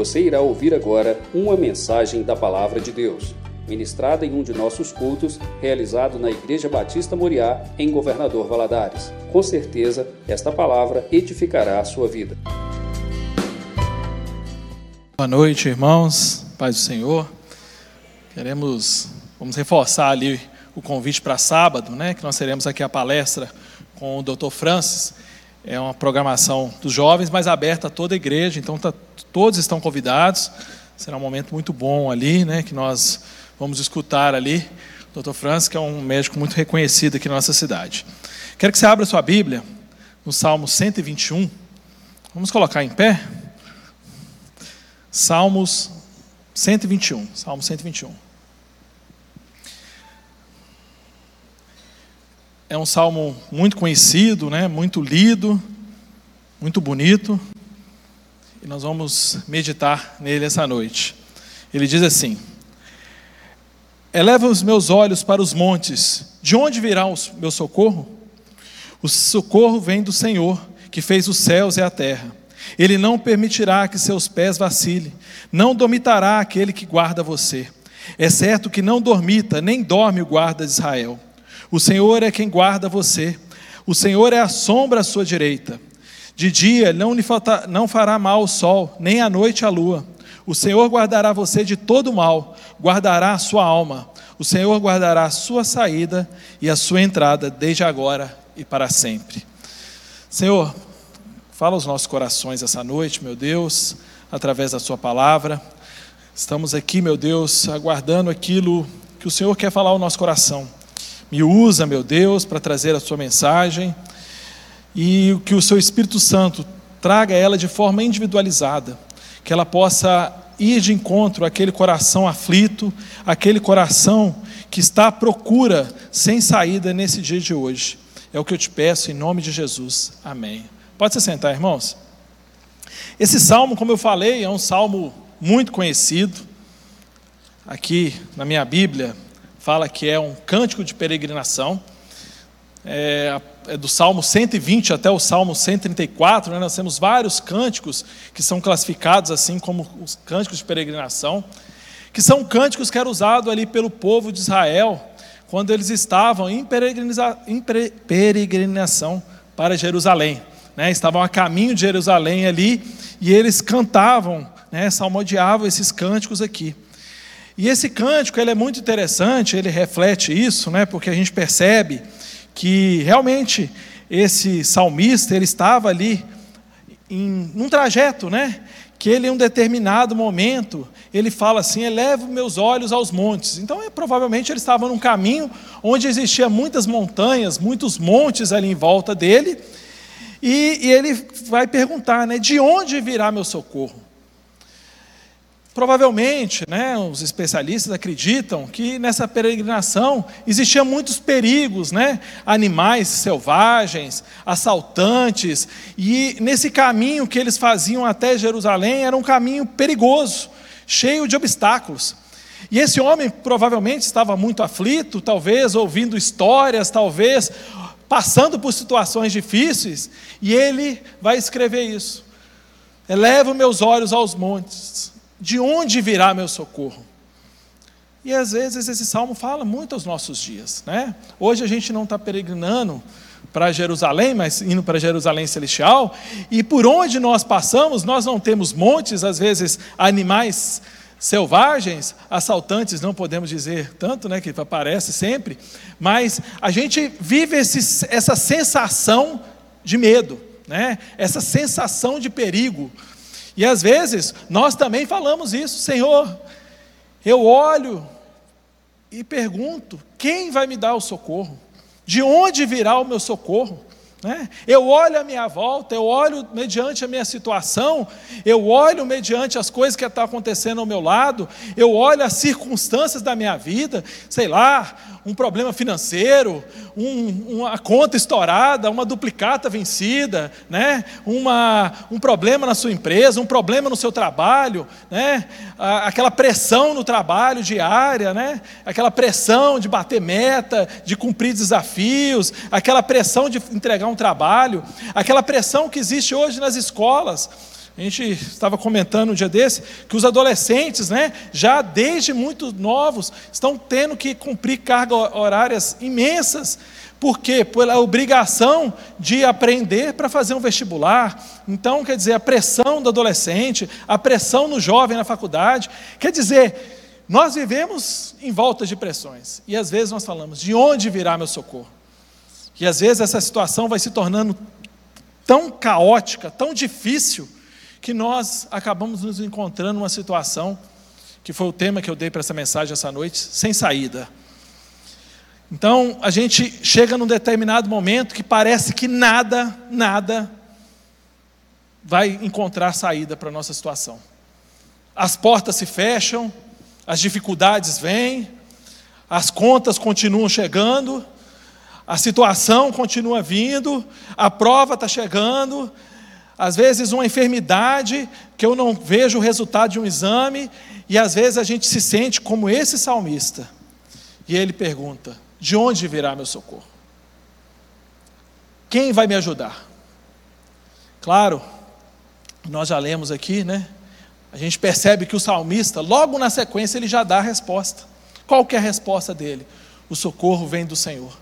Você irá ouvir agora uma mensagem da Palavra de Deus, ministrada em um de nossos cultos, realizado na Igreja Batista Moriá, em Governador Valadares. Com certeza, esta palavra edificará a sua vida. Boa noite, irmãos, paz do Senhor. Queremos, vamos reforçar ali o convite para sábado, né? Que nós teremos aqui a palestra com o Dr. Francis. É uma programação dos jovens, mas aberta a toda a igreja, então tá, todos estão convidados. Será um momento muito bom ali, né? Que nós vamos escutar ali o Dr. Francis, que é um médico muito reconhecido aqui na nossa cidade. Quero que você abra sua Bíblia no Salmo 121. Vamos colocar em pé. Salmos 121. Salmo 121. É um salmo muito conhecido, né? muito lido, muito bonito. E nós vamos meditar nele essa noite. Ele diz assim: Eleva os meus olhos para os montes, de onde virá o meu socorro? O socorro vem do Senhor, que fez os céus e a terra. Ele não permitirá que seus pés vacilem, não dormitará aquele que guarda você. É certo que não dormita, nem dorme o guarda de Israel. O Senhor é quem guarda você. O Senhor é a sombra à sua direita. De dia não lhe falta, não fará mal o sol, nem à noite a lua. O Senhor guardará você de todo mal, guardará a sua alma. O Senhor guardará a sua saída e a sua entrada desde agora e para sempre. Senhor, fala aos nossos corações essa noite, meu Deus, através da sua palavra. Estamos aqui, meu Deus, aguardando aquilo que o Senhor quer falar ao nosso coração. Me usa, meu Deus, para trazer a sua mensagem e que o seu Espírito Santo traga ela de forma individualizada, que ela possa ir de encontro àquele coração aflito, aquele coração que está à procura sem saída nesse dia de hoje. É o que eu te peço em nome de Jesus. Amém. Pode se sentar, irmãos. Esse salmo, como eu falei, é um salmo muito conhecido. Aqui na minha Bíblia, fala que é um cântico de peregrinação. É, é do Salmo 120 até o Salmo 134, né, nós temos vários cânticos que são classificados assim como os cânticos de peregrinação, que são cânticos que eram usados ali pelo povo de Israel quando eles estavam em, em peregrinação para Jerusalém. Né, estavam a caminho de Jerusalém ali e eles cantavam, né, salmodiavam esses cânticos aqui. E esse cântico ele é muito interessante, ele reflete isso, né, porque a gente percebe que realmente esse salmista ele estava ali em um trajeto, né, que ele em um determinado momento ele fala assim: elevo meus olhos aos montes. Então, é, provavelmente ele estava num caminho onde existia muitas montanhas, muitos montes ali em volta dele, e, e ele vai perguntar, né, de onde virá meu socorro? Provavelmente, né, os especialistas acreditam que nessa peregrinação existiam muitos perigos, né, animais selvagens, assaltantes, e nesse caminho que eles faziam até Jerusalém era um caminho perigoso, cheio de obstáculos. E esse homem provavelmente estava muito aflito, talvez ouvindo histórias, talvez passando por situações difíceis, e ele vai escrever isso. Elevo meus olhos aos montes de onde virá meu socorro? E às vezes esse salmo fala muito aos nossos dias. Né? Hoje a gente não está peregrinando para Jerusalém, mas indo para Jerusalém celestial, e por onde nós passamos, nós não temos montes, às vezes animais selvagens, assaltantes, não podemos dizer tanto, né, que aparece sempre, mas a gente vive esse, essa sensação de medo, né, essa sensação de perigo, e às vezes nós também falamos isso, Senhor, eu olho e pergunto: quem vai me dar o socorro? De onde virá o meu socorro? Né? Eu olho a minha volta, eu olho mediante a minha situação, eu olho mediante as coisas que estão acontecendo ao meu lado, eu olho as circunstâncias da minha vida, sei lá, um problema financeiro, um, uma conta estourada, uma duplicata vencida, né? uma, um problema na sua empresa, um problema no seu trabalho, né? aquela pressão no trabalho diária, né? aquela pressão de bater meta, de cumprir desafios, aquela pressão de entregar um trabalho, aquela pressão que existe hoje nas escolas A gente estava comentando um dia desse que os adolescentes, né, já desde muito novos, estão tendo que cumprir cargas horárias imensas. Por quê? Pela obrigação de aprender para fazer um vestibular. Então, quer dizer, a pressão do adolescente, a pressão no jovem na faculdade. Quer dizer, nós vivemos em volta de pressões. E às vezes nós falamos: de onde virá meu socorro? E às vezes essa situação vai se tornando tão caótica, tão difícil, que nós acabamos nos encontrando numa situação, que foi o tema que eu dei para essa mensagem essa noite, sem saída. Então, a gente chega num determinado momento que parece que nada, nada vai encontrar saída para a nossa situação. As portas se fecham, as dificuldades vêm, as contas continuam chegando, a situação continua vindo, a prova está chegando, às vezes uma enfermidade que eu não vejo o resultado de um exame, e às vezes a gente se sente como esse salmista. E ele pergunta: de onde virá meu socorro? Quem vai me ajudar? Claro, nós já lemos aqui, né? A gente percebe que o salmista, logo na sequência, ele já dá a resposta. Qual que é a resposta dele? O socorro vem do Senhor.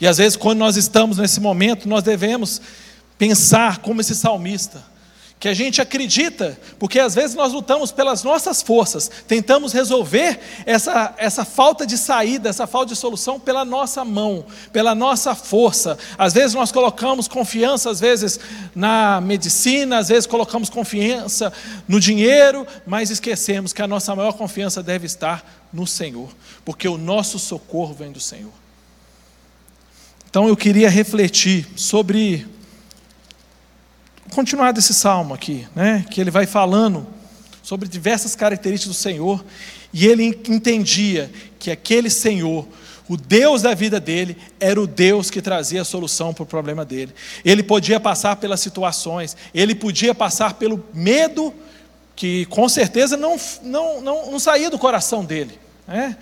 E às vezes, quando nós estamos nesse momento, nós devemos pensar como esse salmista que a gente acredita, porque às vezes nós lutamos pelas nossas forças, tentamos resolver essa, essa falta de saída, essa falta de solução pela nossa mão, pela nossa força. Às vezes nós colocamos confiança, às vezes na medicina, às vezes colocamos confiança no dinheiro, mas esquecemos que a nossa maior confiança deve estar no Senhor, porque o nosso socorro vem do Senhor. Então eu queria refletir sobre continuar desse salmo aqui, né, que ele vai falando sobre diversas características do Senhor, e ele entendia que aquele Senhor, o Deus da vida dele, era o Deus que trazia a solução para o problema dele. Ele podia passar pelas situações, ele podia passar pelo medo, que com certeza não, não, não, não saía do coração dele. Né?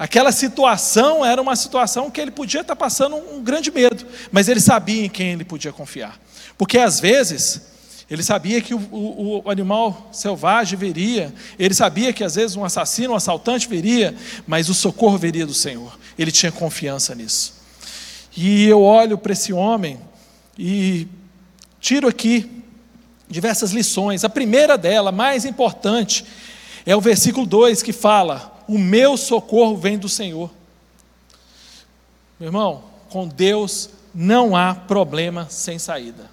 Aquela situação era uma situação que ele podia estar passando um grande medo, mas ele sabia em quem ele podia confiar. Porque às vezes ele sabia que o, o, o, animal selvagem viria, ele sabia que às vezes um assassino, um assaltante viria, mas o socorro viria do Senhor. Ele tinha confiança nisso. E eu olho para esse homem e tiro aqui diversas lições. A primeira dela, mais importante, é o versículo 2 que fala: O meu socorro vem do Senhor. Meu irmão, com Deus não há problema sem saída.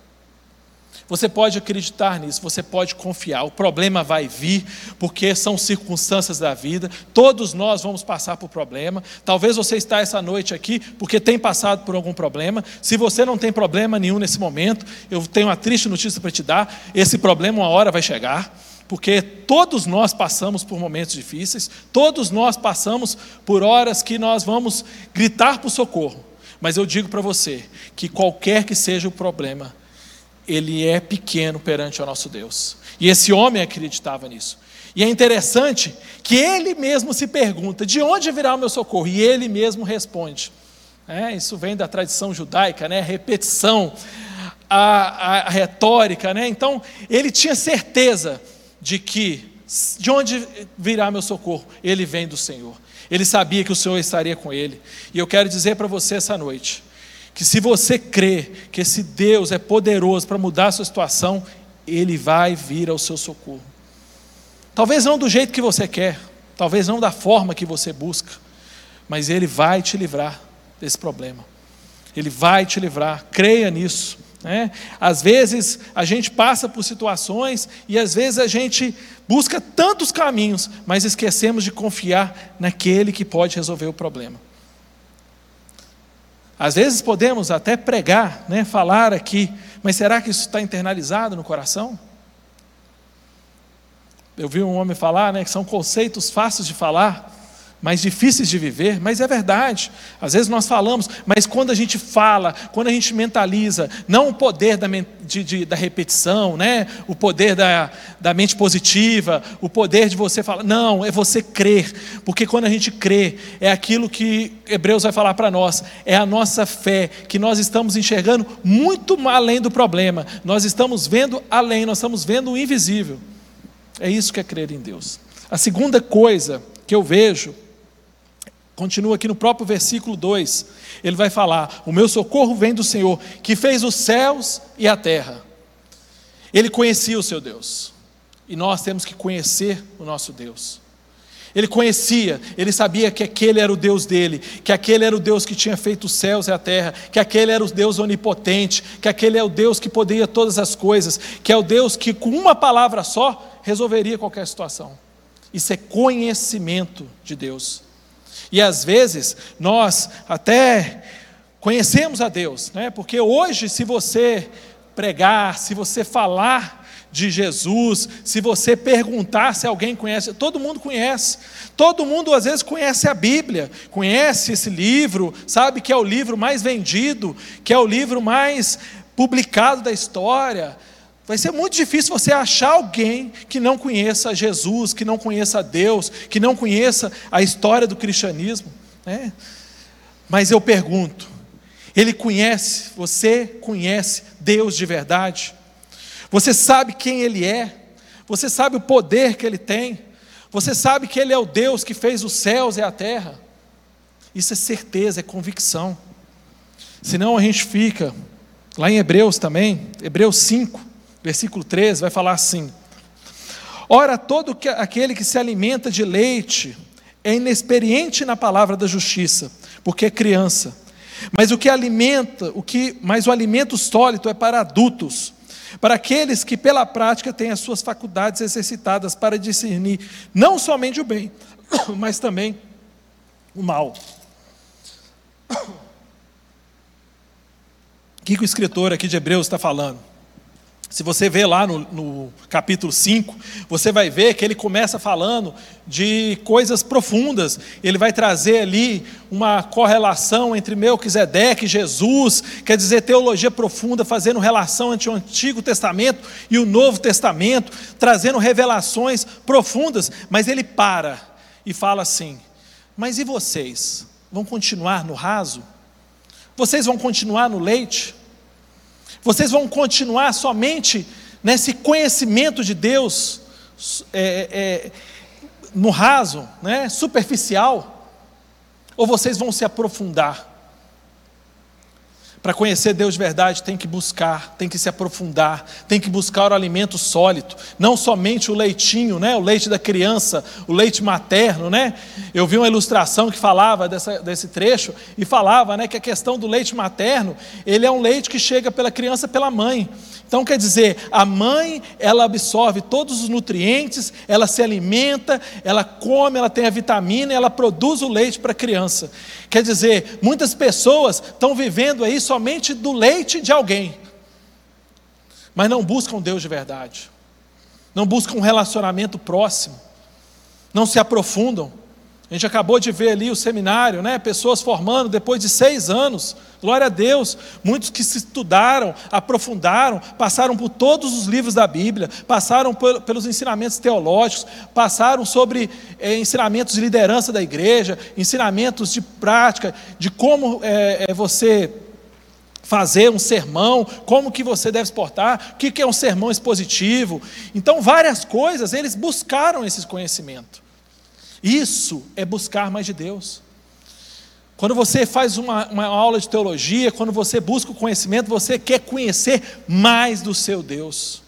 Você pode acreditar nisso, você pode confiar. O problema vai vir, porque são circunstâncias da vida. Todos nós vamos passar por problema. Talvez você está essa noite aqui porque tem passado por algum problema. Se você não tem problema nenhum nesse momento, eu tenho uma triste notícia para te dar: esse problema uma hora vai chegar. Porque todos nós passamos por momentos difíceis, todos nós passamos por horas que nós vamos gritar por socorro. Mas eu digo para você que qualquer que seja o problema, ele é pequeno perante o nosso Deus. E esse homem acreditava nisso. E é interessante que ele mesmo se pergunta: de onde virá o meu socorro? E ele mesmo responde. É, isso vem da tradição judaica, né? repetição, a, a, a retórica. Né? Então, ele tinha certeza de que, de onde virá meu socorro? Ele vem do Senhor. Ele sabia que o Senhor estaria com ele. E eu quero dizer para você essa noite: que se você crê que esse Deus é poderoso para mudar a sua situação, Ele vai vir ao seu socorro. Talvez não do jeito que você quer, talvez não da forma que você busca, mas Ele vai te livrar desse problema. Ele vai te livrar, creia nisso. Né? Às vezes a gente passa por situações e às vezes a gente busca tantos caminhos, mas esquecemos de confiar naquele que pode resolver o problema. Às vezes podemos até pregar, né, falar aqui, mas será que isso está internalizado no coração? Eu vi um homem falar né, que são conceitos fáceis de falar, mais difíceis de viver, mas é verdade. Às vezes nós falamos, mas quando a gente fala, quando a gente mentaliza, não o poder da, de, de, da repetição, né? o poder da, da mente positiva, o poder de você falar, não, é você crer, porque quando a gente crê, é aquilo que Hebreus vai falar para nós, é a nossa fé, que nós estamos enxergando muito além do problema, nós estamos vendo além, nós estamos vendo o invisível. É isso que é crer em Deus. A segunda coisa que eu vejo Continua aqui no próprio versículo 2. Ele vai falar: O meu socorro vem do Senhor, que fez os céus e a terra. Ele conhecia o seu Deus. E nós temos que conhecer o nosso Deus. Ele conhecia, ele sabia que aquele era o Deus dele, que aquele era o Deus que tinha feito os céus e a terra, que aquele era o Deus onipotente, que aquele é o Deus que poderia todas as coisas, que é o Deus que com uma palavra só resolveria qualquer situação. Isso é conhecimento de Deus. E às vezes nós até conhecemos a Deus, né? porque hoje, se você pregar, se você falar de Jesus, se você perguntar se alguém conhece, todo mundo conhece, todo mundo às vezes conhece a Bíblia, conhece esse livro, sabe que é o livro mais vendido, que é o livro mais publicado da história, Vai ser muito difícil você achar alguém que não conheça Jesus, que não conheça Deus, que não conheça a história do cristianismo. Né? Mas eu pergunto: ele conhece, você conhece Deus de verdade? Você sabe quem Ele é? Você sabe o poder que Ele tem? Você sabe que Ele é o Deus que fez os céus e a terra? Isso é certeza, é convicção. Senão a gente fica, lá em Hebreus também, Hebreus 5, versículo 13, vai falar assim: Ora, todo aquele que se alimenta de leite é inexperiente na palavra da justiça, porque é criança. Mas o que alimenta, o que, mas o alimento sólido é para adultos, para aqueles que pela prática têm as suas faculdades exercitadas para discernir não somente o bem, mas também o mal. O que, que o escritor aqui de Hebreus está falando? Se você vê lá no, no, capítulo 5, você vai ver que ele começa falando de coisas profundas. Ele vai trazer ali uma correlação entre Melquisedeque e Jesus, quer dizer, teologia profunda, fazendo relação entre o Antigo Testamento e o Novo Testamento, trazendo revelações profundas. Mas ele para e fala assim: Mas e vocês? Vão continuar no raso? Vocês vão continuar no leite? Vocês vão continuar somente nesse conhecimento de Deus é, é, no raso, né, superficial? Ou vocês vão se aprofundar? Para conhecer Deus de verdade, tem que buscar, tem que se aprofundar, tem que buscar o alimento sólido, não somente o leitinho, né? o leite da criança, o leite materno. Né? Eu vi uma ilustração que falava dessa, desse trecho e falava né, que a questão do leite materno, ele é um leite que chega pela criança pela mãe. Então quer dizer, a mãe, ela absorve todos os nutrientes, ela se alimenta, ela come, ela tem a vitamina, ela produz o leite para a criança. Quer dizer, muitas pessoas estão vivendo aí somente do leite de alguém, mas não buscam Deus de verdade, não buscam um relacionamento próximo, não se aprofundam. A gente acabou de ver ali o seminário, né? Pessoas formando depois de seis anos. Glória a Deus. Muitos que se estudaram, aprofundaram, passaram por todos os livros da Bíblia, passaram pelos ensinamentos teológicos, passaram sobre é, ensinamentos de liderança da igreja, ensinamentos de prática, de como é, é, você fazer um sermão, como que você deve se portar, o que é um sermão expositivo. Então, várias coisas, eles buscaram esse conhecimento. Isso é buscar mais de Deus. Quando você faz uma, uma aula de teologia, quando você busca o conhecimento, você quer conhecer mais do seu Deus.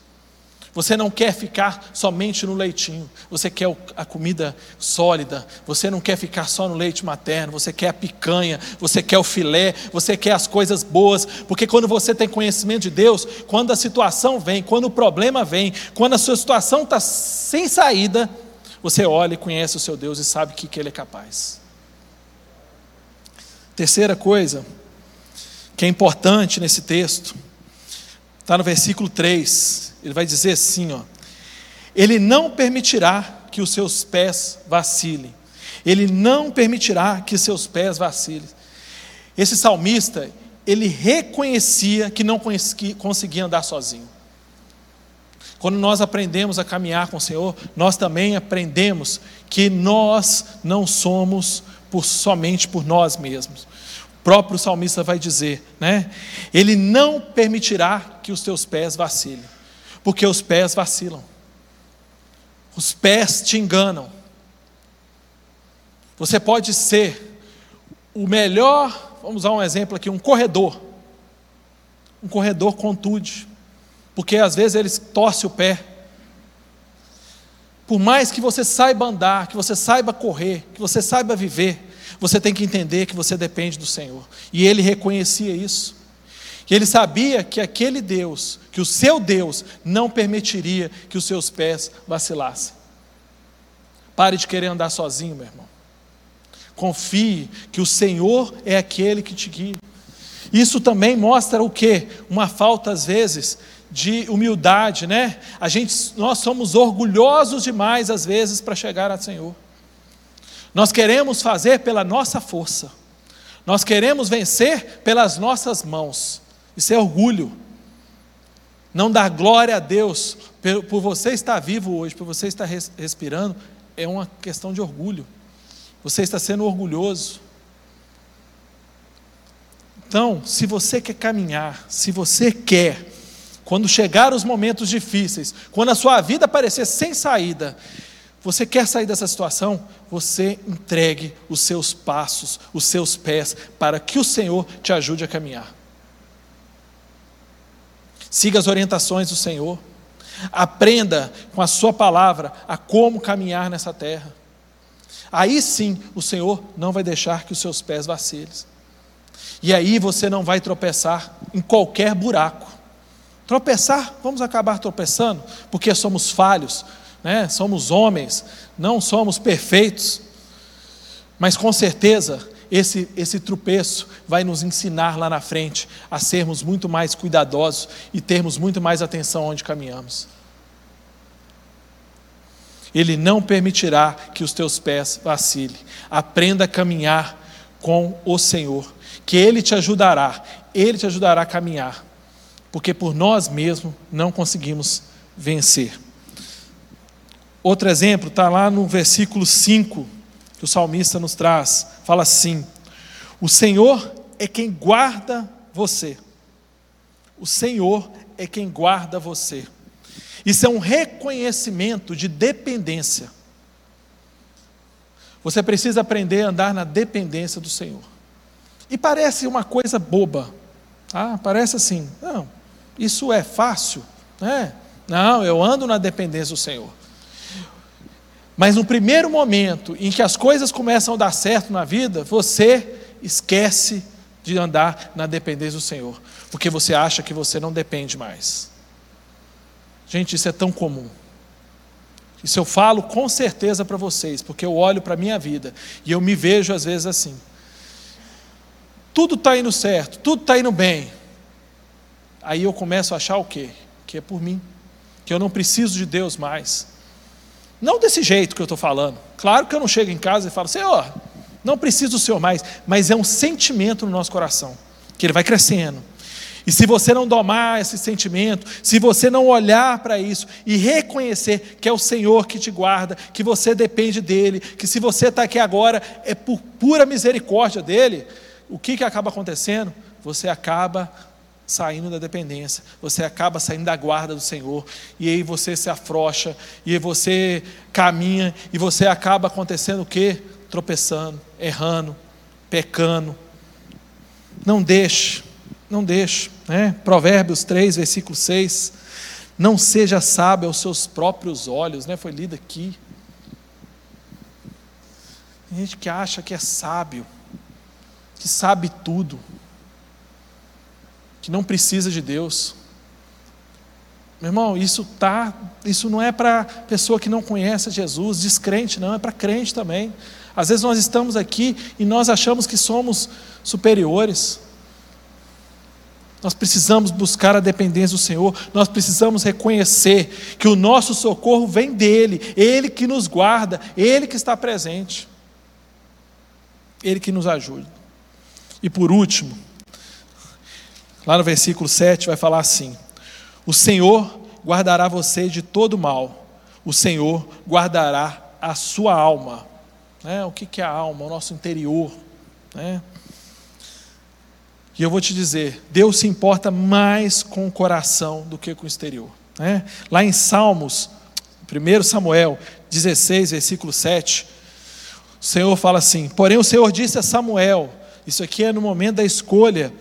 Você não quer ficar somente no leitinho, você quer a comida sólida, você não quer ficar só no leite materno, você quer a picanha, você quer o filé, você quer as coisas boas, porque quando você tem conhecimento de Deus, quando a situação vem, quando o problema vem, quando a sua situação está sem saída, você olha e conhece o seu Deus e sabe que, que Ele é capaz. Terceira coisa que é importante nesse texto, está no versículo 3. Ele vai dizer assim: ó, Ele não permitirá que os seus pés vacilem. Ele não permitirá que seus pés vacilem. Esse salmista, ele reconhecia que não conseguia andar sozinho. Quando nós aprendemos a caminhar com o Senhor, nós também aprendemos que nós não somos por, somente por nós mesmos. O próprio salmista vai dizer, né? Ele não permitirá que os teus pés vacilem, porque os pés vacilam. Os pés te enganam. Você pode ser o melhor, vamos usar um exemplo aqui, um corredor. Um corredor contude porque às vezes eles torce o pé. Por mais que você saiba andar, que você saiba correr, que você saiba viver, você tem que entender que você depende do Senhor. E ele reconhecia isso. E ele sabia que aquele Deus, que o seu Deus, não permitiria que os seus pés vacilassem. Pare de querer andar sozinho, meu irmão. Confie que o Senhor é aquele que te guia. Isso também mostra o que? Uma falta, às vezes, de humildade, né? A gente, nós somos orgulhosos demais às vezes para chegar ao Senhor. Nós queremos fazer pela nossa força. Nós queremos vencer pelas nossas mãos. Isso é orgulho. Não dar glória a Deus por você estar vivo hoje, por você estar respirando, é uma questão de orgulho. Você está sendo orgulhoso. Então, se você quer caminhar, se você quer quando chegar os momentos difíceis, quando a sua vida parecer sem saída, você quer sair dessa situação? Você entregue os seus passos, os seus pés, para que o Senhor te ajude a caminhar. Siga as orientações do Senhor. Aprenda com a Sua palavra a como caminhar nessa terra. Aí sim o Senhor não vai deixar que os seus pés vacilem. E aí você não vai tropeçar em qualquer buraco. Tropeçar, vamos acabar tropeçando, porque somos falhos, né? somos homens, não somos perfeitos. Mas com certeza, esse, esse tropeço vai nos ensinar lá na frente a sermos muito mais cuidadosos e termos muito mais atenção onde caminhamos. Ele não permitirá que os teus pés vacilem. Aprenda a caminhar com o Senhor, que Ele te ajudará, Ele te ajudará a caminhar porque por nós mesmos não conseguimos vencer. Outro exemplo está lá no versículo 5, que o salmista nos traz. Fala assim: O Senhor é quem guarda você. O Senhor é quem guarda você. Isso é um reconhecimento de dependência. Você precisa aprender a andar na dependência do Senhor. E parece uma coisa boba. Ah, parece assim. Não, isso é fácil? né? Não, eu ando na dependência do Senhor. Mas no primeiro momento em que as coisas começam a dar certo na vida, você esquece de andar na dependência do Senhor, porque você acha que você não depende mais. Gente, isso é tão comum. Isso eu falo com certeza para vocês, porque eu olho para a minha vida e eu me vejo às vezes assim. Tudo está indo certo, tudo está indo bem, aí eu começo a achar o quê? Que é por mim, que eu não preciso de Deus mais. Não desse jeito que eu estou falando. Claro que eu não chego em casa e falo, Senhor, não preciso do Senhor mais, mas é um sentimento no nosso coração, que ele vai crescendo. E se você não domar esse sentimento, se você não olhar para isso e reconhecer que é o Senhor que te guarda, que você depende dEle, que se você está aqui agora é por pura misericórdia dEle, o que, que acaba acontecendo? Você acaba saindo da dependência, você acaba saindo da guarda do Senhor, e aí você se afrocha, e aí você caminha, e você acaba acontecendo o quê? Tropeçando, errando, pecando. Não deixe, não deixe, né? Provérbios 3, versículo 6. Não seja sábio aos seus próprios olhos, né? Foi lido aqui. Tem gente que acha que é sábio, que sabe tudo que não precisa de Deus. Meu irmão, isso tá, isso não é para pessoa que não conhece Jesus, descrente, não, é para crente também. Às vezes nós estamos aqui e nós achamos que somos superiores. Nós precisamos buscar a dependência do Senhor, nós precisamos reconhecer que o nosso socorro vem dEle, Ele que nos guarda, Ele que está presente. Ele que nos ajude. E por último, lá no versículo 7 vai falar assim: O Senhor guardará você de todo mal, o Senhor guardará a sua alma. Né? O que é a alma? O nosso interior. Né? E eu vou te dizer: Deus se importa mais com o coração do que com o exterior. Né? Lá em Salmos, 1 Samuel 16, versículo 7, o Senhor fala assim: Porém, o Senhor disse a Samuel, isso aqui é no momento da escolha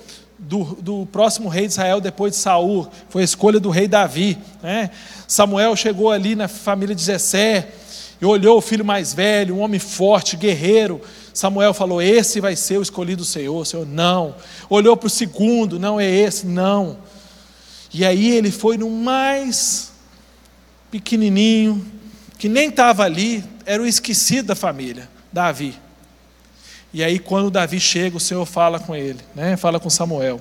do, do próximo rei de Israel depois de Saul, foi a escolha do rei Davi. Né? Samuel chegou ali na família de Jessé e olhou o filho mais velho, um homem forte, guerreiro. Samuel falou: Esse vai ser o escolhido do Senhor. O Senhor, não. Olhou para o segundo: Não é esse, não. E aí ele foi no mais pequenininho, que nem estava ali, era o esquecido da família. Davi. E aí, quando Davi chega, o Senhor fala com ele, né? fala com Samuel.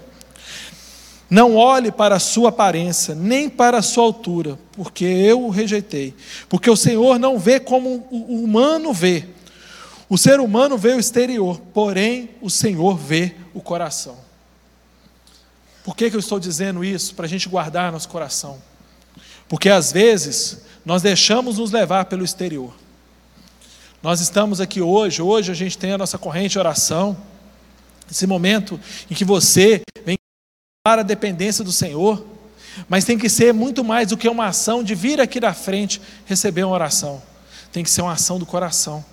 Não olhe para a sua aparência, nem para a sua altura, porque eu o rejeitei. Porque o Senhor não vê como o humano vê. O ser humano vê o exterior, porém o Senhor vê o coração. Por que, que eu estou dizendo isso? Para a gente guardar nosso coração. Porque às vezes nós deixamos nos levar pelo exterior. Nós estamos aqui hoje, hoje a gente tem a nossa corrente de oração, esse momento em que você vem para a dependência do Senhor, mas tem que ser muito mais do que uma ação de vir aqui da frente receber uma oração, tem que ser uma ação do coração,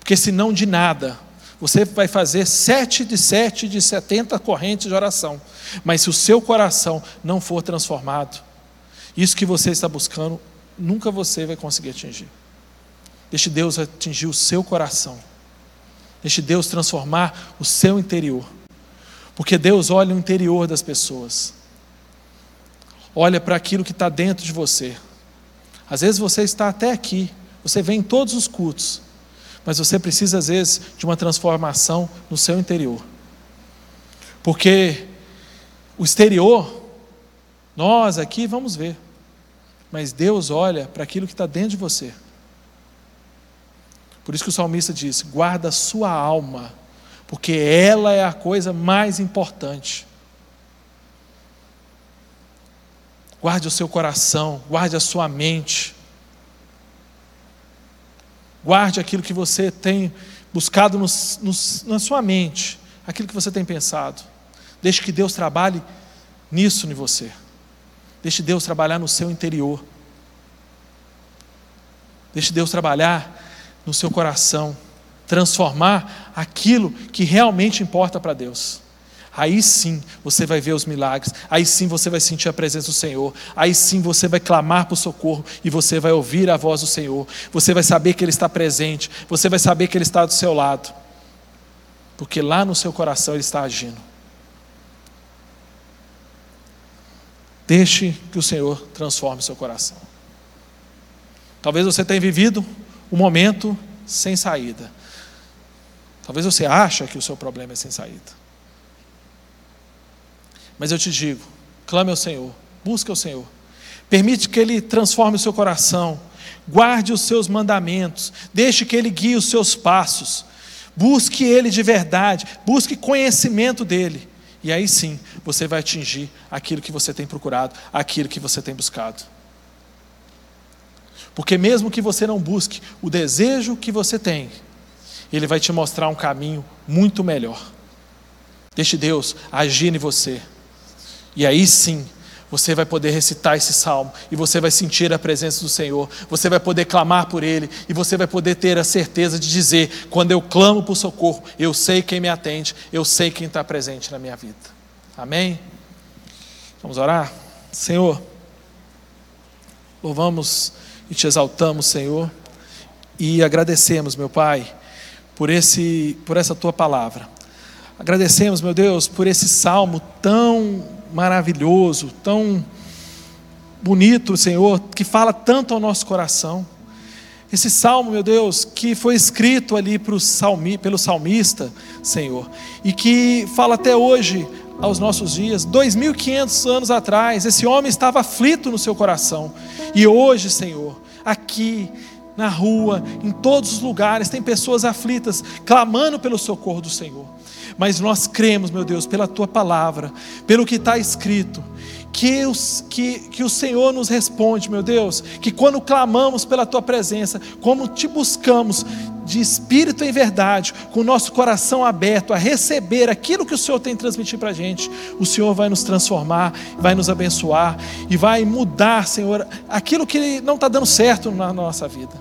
porque senão de nada, você vai fazer sete de sete de setenta correntes de oração, mas se o seu coração não for transformado, isso que você está buscando, nunca você vai conseguir atingir. Deixe Deus atingir o seu coração. Deixe Deus transformar o seu interior. Porque Deus olha o interior das pessoas. Olha para aquilo que está dentro de você. Às vezes você está até aqui, você vem em todos os cultos, mas você precisa, às vezes, de uma transformação no seu interior. Porque o exterior, nós aqui vamos ver, mas Deus olha para aquilo que está dentro de você. Por isso que o salmista diz: guarda a sua alma, porque ela é a coisa mais importante. Guarde o seu coração, guarde a sua mente. Guarde aquilo que você tem buscado no, no, na sua mente, aquilo que você tem pensado. Deixe que Deus trabalhe nisso em você. Deixe Deus trabalhar no seu interior. Deixe Deus trabalhar no seu coração, transformar aquilo que realmente importa para Deus. Aí sim você vai ver os milagres, aí sim você vai sentir a presença do Senhor, aí sim você vai clamar por socorro e você vai ouvir a voz do Senhor, você vai saber que Ele está presente, você vai saber que Ele está do seu lado, porque lá no seu coração Ele está agindo. Deixe que o Senhor transforme seu coração. Talvez você tenha vivido um momento sem saída. Talvez você ache que o seu problema é sem saída. Mas eu te digo, clame ao Senhor, busque ao Senhor. Permite que Ele transforme o seu coração. Guarde os seus mandamentos. Deixe que Ele guie os seus passos. Busque Ele de verdade. Busque conhecimento dEle. E aí sim, você vai atingir aquilo que você tem procurado, aquilo que você tem buscado. Porque mesmo que você não busque o desejo que você tem, Ele vai te mostrar um caminho muito melhor. Deixe Deus agir em você. E aí sim, você vai poder recitar esse salmo e você vai sentir a presença do Senhor, você vai poder clamar por Ele e você vai poder ter a certeza de dizer: quando eu clamo por socorro, eu sei quem me atende, eu sei quem está presente na minha vida. Amém? Vamos orar? Senhor, louvamos e te exaltamos, Senhor, e agradecemos, meu Pai, por, esse, por essa tua palavra. Agradecemos, meu Deus, por esse salmo tão maravilhoso, tão bonito, Senhor, que fala tanto ao nosso coração. Esse salmo, meu Deus, que foi escrito ali salmi, pelo salmista, Senhor, e que fala até hoje aos nossos dias, 2.500 anos atrás, esse homem estava aflito no seu coração, e hoje, Senhor, aqui, na rua, em todos os lugares, tem pessoas aflitas, clamando pelo socorro do Senhor. Mas nós cremos, meu Deus, pela tua palavra, pelo que está escrito, que, os, que, que o Senhor nos responde, meu Deus, que quando clamamos pela tua presença, como te buscamos de espírito em verdade, com o nosso coração aberto a receber aquilo que o Senhor tem transmitido para a gente, o Senhor vai nos transformar, vai nos abençoar e vai mudar, Senhor, aquilo que não está dando certo na nossa vida.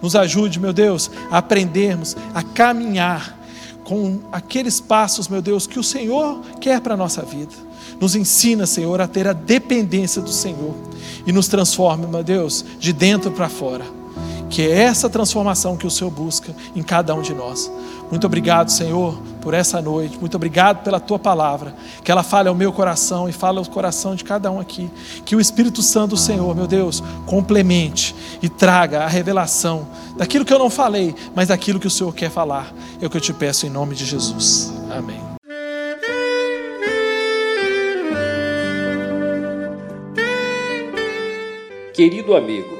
Nos ajude, meu Deus, a aprendermos a caminhar com aqueles passos, meu Deus, que o Senhor quer para a nossa vida. Nos ensina, Senhor, a ter a dependência do Senhor e nos transforme, meu Deus, de dentro para fora. Que é essa transformação que o Senhor busca em cada um de nós. Muito obrigado, Senhor, por essa noite. Muito obrigado pela tua palavra. Que ela fale ao meu coração e fale ao coração de cada um aqui. Que o Espírito Santo do Senhor, meu Deus, complemente e traga a revelação daquilo que eu não falei, mas daquilo que o Senhor quer falar. É o que eu te peço em nome de Jesus. Amém. Querido amigo,